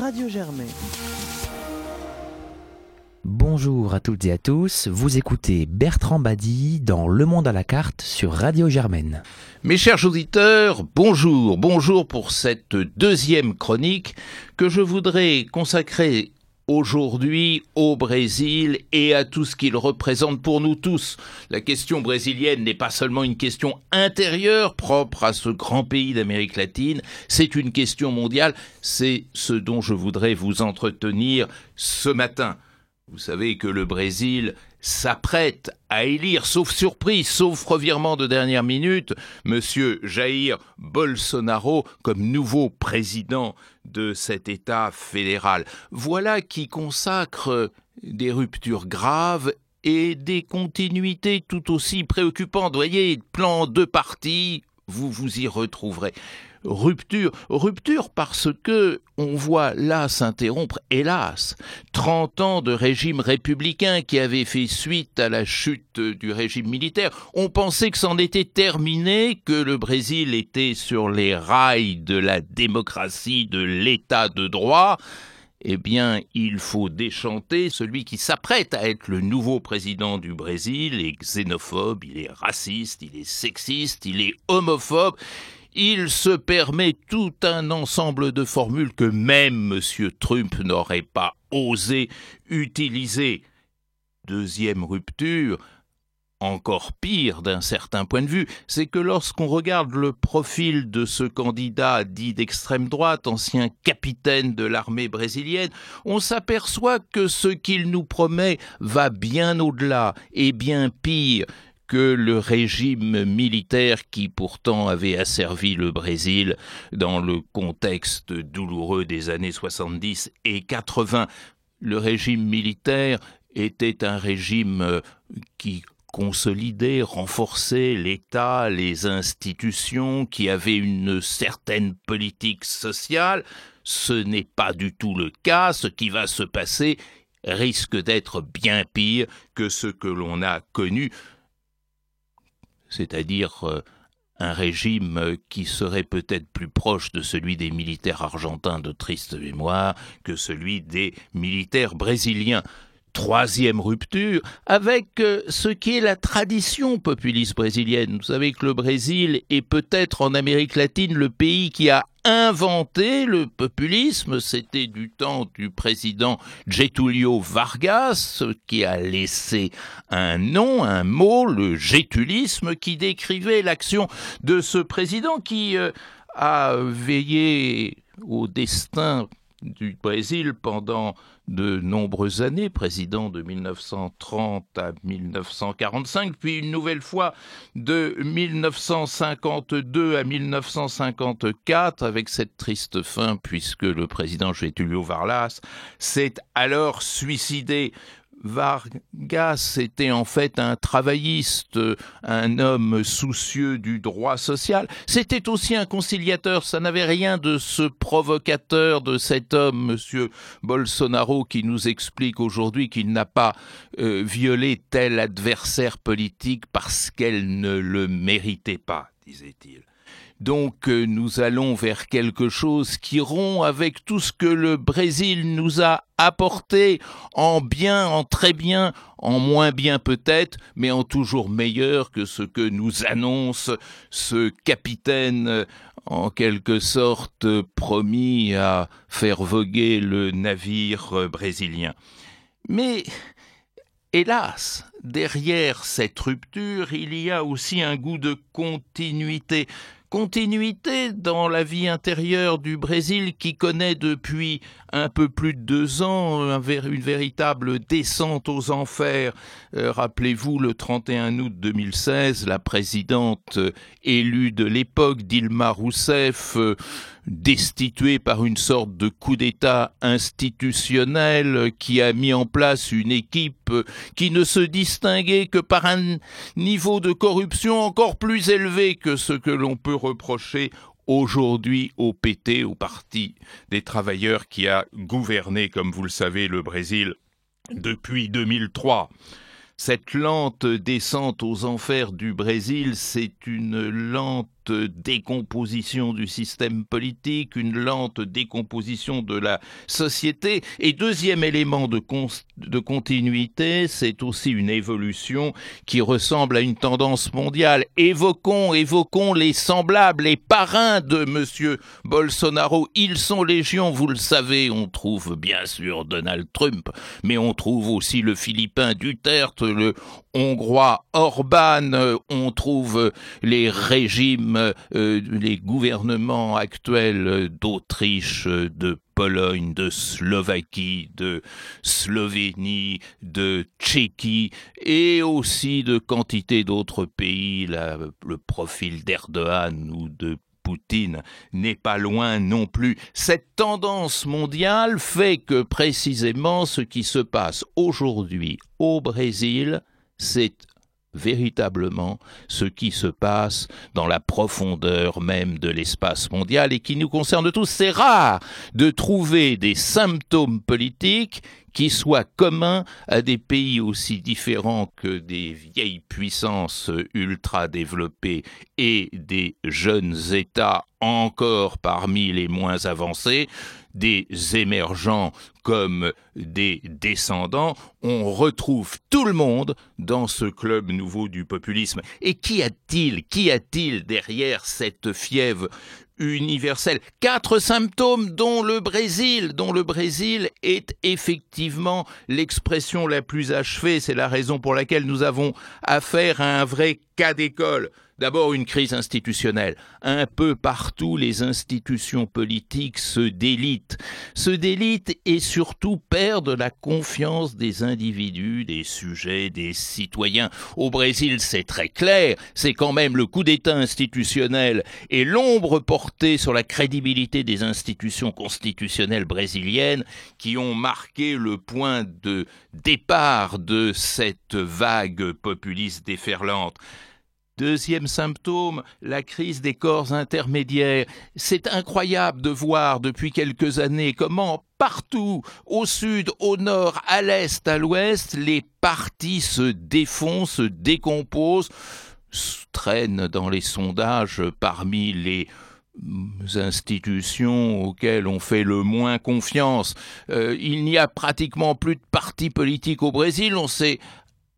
Radio Germain. Bonjour à toutes et à tous, vous écoutez Bertrand Badi dans Le Monde à la carte sur Radio Germaine. Mes chers auditeurs, bonjour, bonjour pour cette deuxième chronique que je voudrais consacrer aujourd'hui au Brésil et à tout ce qu'il représente pour nous tous. La question brésilienne n'est pas seulement une question intérieure propre à ce grand pays d'Amérique latine, c'est une question mondiale, c'est ce dont je voudrais vous entretenir ce matin. Vous savez que le Brésil s'apprête à élire, sauf surprise, sauf revirement de dernière minute, Monsieur Jair Bolsonaro comme nouveau président de cet État fédéral. Voilà qui consacre des ruptures graves et des continuités tout aussi préoccupantes. Voyez, plan de partis, vous vous y retrouverez rupture. Rupture parce que on voit là s'interrompre, hélas, 30 ans de régime républicain qui avait fait suite à la chute du régime militaire. On pensait que c'en était terminé, que le Brésil était sur les rails de la démocratie, de l'état de droit eh bien, il faut déchanter celui qui s'apprête à être le nouveau président du Brésil est xénophobe, il est raciste, il est sexiste, il est homophobe, il se permet tout un ensemble de formules que même M. Trump n'aurait pas osé utiliser. Deuxième rupture, encore pire d'un certain point de vue, c'est que lorsqu'on regarde le profil de ce candidat dit d'extrême droite, ancien capitaine de l'armée brésilienne, on s'aperçoit que ce qu'il nous promet va bien au-delà et bien pire que le régime militaire qui pourtant avait asservi le Brésil dans le contexte douloureux des années 70 et 80. Le régime militaire était un régime euh, qui consolidait, renforçait l'État, les institutions, qui avait une certaine politique sociale. Ce n'est pas du tout le cas. Ce qui va se passer risque d'être bien pire que ce que l'on a connu c'est-à-dire euh, un régime qui serait peut-être plus proche de celui des militaires argentins de triste mémoire que celui des militaires brésiliens troisième rupture avec euh, ce qui est la tradition populiste brésilienne. Vous savez que le Brésil est peut-être en Amérique latine le pays qui a inventé le populisme. C'était du temps du président Getulio Vargas qui a laissé un nom, un mot, le gétulisme, qui décrivait l'action de ce président qui euh, a veillé au destin du Brésil pendant de nombreuses années, président de 1930 à 1945, puis une nouvelle fois de 1952 à 1954, avec cette triste fin, puisque le président Getulio Varlas s'est alors suicidé Vargas était en fait un travailliste, un homme soucieux du droit social. C'était aussi un conciliateur. Ça n'avait rien de ce provocateur de cet homme, Monsieur Bolsonaro, qui nous explique aujourd'hui qu'il n'a pas euh, violé tel adversaire politique parce qu'elle ne le méritait pas, disait-il. Donc euh, nous allons vers quelque chose qui rompt avec tout ce que le Brésil nous a apporté en bien, en très bien, en moins bien peut-être, mais en toujours meilleur que ce que nous annonce ce capitaine euh, en quelque sorte promis à faire voguer le navire euh, brésilien. Mais Hélas, derrière cette rupture, il y a aussi un goût de continuité, continuité dans la vie intérieure du Brésil qui connaît depuis un peu plus de deux ans une véritable descente aux enfers. Euh, rappelez-vous, le 31 août 2016, la présidente élue de l'époque, Dilma Rousseff, destituée par une sorte de coup d'État institutionnel qui a mis en place une équipe qui ne se distinguait que par un niveau de corruption encore plus élevé que ce que l'on peut reprocher aujourd'hui au PT, au Parti des travailleurs qui a gouverné, comme vous le savez, le Brésil depuis 2003. Cette lente descente aux enfers du Brésil, c'est une lente décomposition du système politique, une lente décomposition de la société. Et deuxième élément de, de continuité, c'est aussi une évolution qui ressemble à une tendance mondiale. Évoquons, évoquons les semblables, les parrains de Monsieur Bolsonaro. Ils sont légion, vous le savez. On trouve bien sûr Donald Trump, mais on trouve aussi le Philippin Duterte, le Hongrois Orban, on trouve les régimes euh, les gouvernements actuels d'Autriche, de Pologne, de Slovaquie, de Slovénie, de Tchéquie et aussi de quantité d'autres pays. le profil d'Erdogan ou de Poutine n'est pas loin non plus. Cette tendance mondiale fait que précisément ce qui se passe aujourd'hui au Brésil, c'est véritablement ce qui se passe dans la profondeur même de l'espace mondial et qui nous concerne tous. C'est rare de trouver des symptômes politiques qui soient communs à des pays aussi différents que des vieilles puissances ultra développées et des jeunes États encore parmi les moins avancés, des émergents comme des descendants, on retrouve tout le monde dans ce club nouveau du populisme. Et qui a-t-il Qui a-t-il derrière cette fièvre universelle Quatre symptômes dont le Brésil, dont le Brésil est effectivement l'expression la plus achevée. C'est la raison pour laquelle nous avons affaire à un vrai cas d'école. D'abord une crise institutionnelle. Un peu partout, les institutions politiques se délitent. Se délitent et surtout perdent la confiance des individus, des sujets, des citoyens. Au Brésil, c'est très clair. C'est quand même le coup d'État institutionnel et l'ombre portée sur la crédibilité des institutions constitutionnelles brésiliennes qui ont marqué le point de départ de cette vague populiste déferlante. Deuxième symptôme, la crise des corps intermédiaires. C'est incroyable de voir depuis quelques années comment partout, au sud, au nord, à l'est, à l'ouest, les partis se défont, se décomposent, traînent dans les sondages parmi les institutions auxquelles on fait le moins confiance. Euh, il n'y a pratiquement plus de partis politiques au Brésil. On sait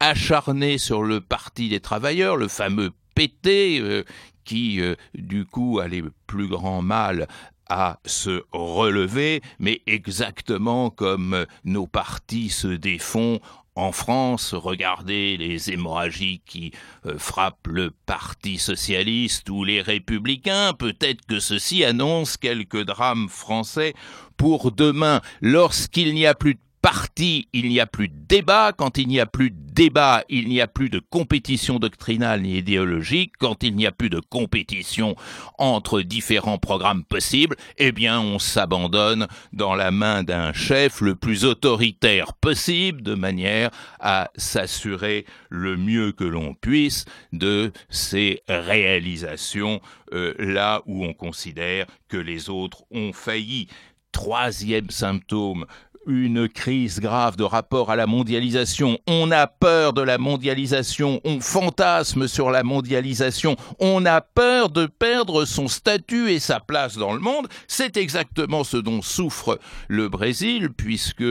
acharné sur le Parti des travailleurs, le fameux PT, euh, qui euh, du coup a les plus grands mal à se relever, mais exactement comme nos partis se défont en France, regardez les hémorragies qui euh, frappent le Parti socialiste ou les républicains. Peut-être que ceci annonce quelques drames français pour demain. Lorsqu'il n'y a plus de parti, il n'y a plus de débat. Quand il n'y a plus de débat, il n'y a plus de compétition doctrinale ni idéologique. Quand il n'y a plus de compétition entre différents programmes possibles, eh bien, on s'abandonne dans la main d'un chef le plus autoritaire possible, de manière à s'assurer le mieux que l'on puisse de ses réalisations euh, là où on considère que les autres ont failli. Troisième symptôme une crise grave de rapport à la mondialisation. On a peur de la mondialisation, on fantasme sur la mondialisation, on a peur de perdre son statut et sa place dans le monde. C'est exactement ce dont souffre le Brésil, puisque,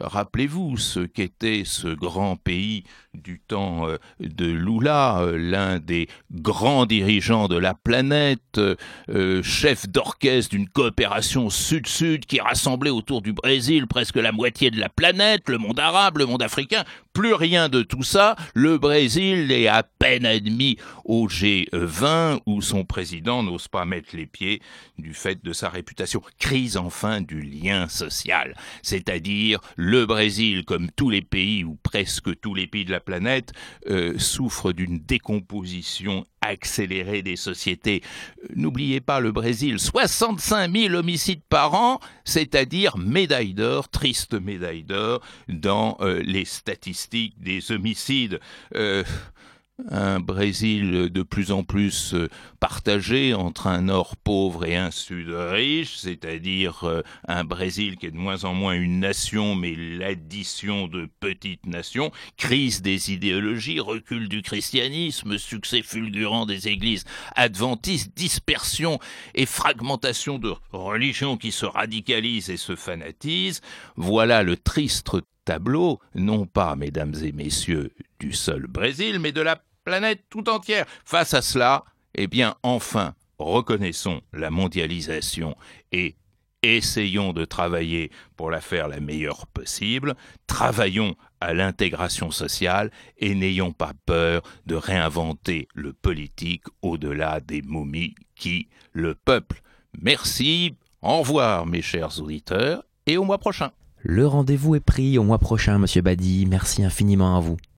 rappelez-vous, ce qu'était ce grand pays du temps euh, de Lula, euh, l'un des grands dirigeants de la planète, euh, chef d'orchestre d'une coopération sud-sud qui rassemblait autour du Brésil presque la moitié de la planète, le monde arabe, le monde africain, plus rien de tout ça. Le Brésil est à peine admis au G20 où son président n'ose pas mettre les pieds du fait de sa réputation. Crise enfin du lien social. C'est-à-dire le Brésil, comme tous les pays ou presque tous les pays de la planète, euh, souffre d'une décomposition accélérée des sociétés. N'oubliez pas le Brésil, 65 000 homicides par an, c'est-à-dire médaille d'or, triste médaille d'or dans euh, les statistiques des homicides. Euh, un Brésil de plus en plus euh, partagé entre un nord pauvre et un sud riche, c'est-à-dire euh, un Brésil qui est de moins en moins une nation mais l'addition de petites nations, crise des idéologies, recul du christianisme, succès fulgurant des églises adventistes, dispersion et fragmentation de religions qui se radicalisent et se fanatisent, voilà le triste tableau, non pas, mesdames et messieurs, du seul Brésil, mais de la planète tout entière. Face à cela, eh bien, enfin, reconnaissons la mondialisation et essayons de travailler pour la faire la meilleure possible, travaillons à l'intégration sociale et n'ayons pas peur de réinventer le politique au-delà des momies qui, le peuple. Merci, au revoir mes chers auditeurs et au mois prochain. Le rendez-vous est pris au mois prochain, monsieur Badi. Merci infiniment à vous.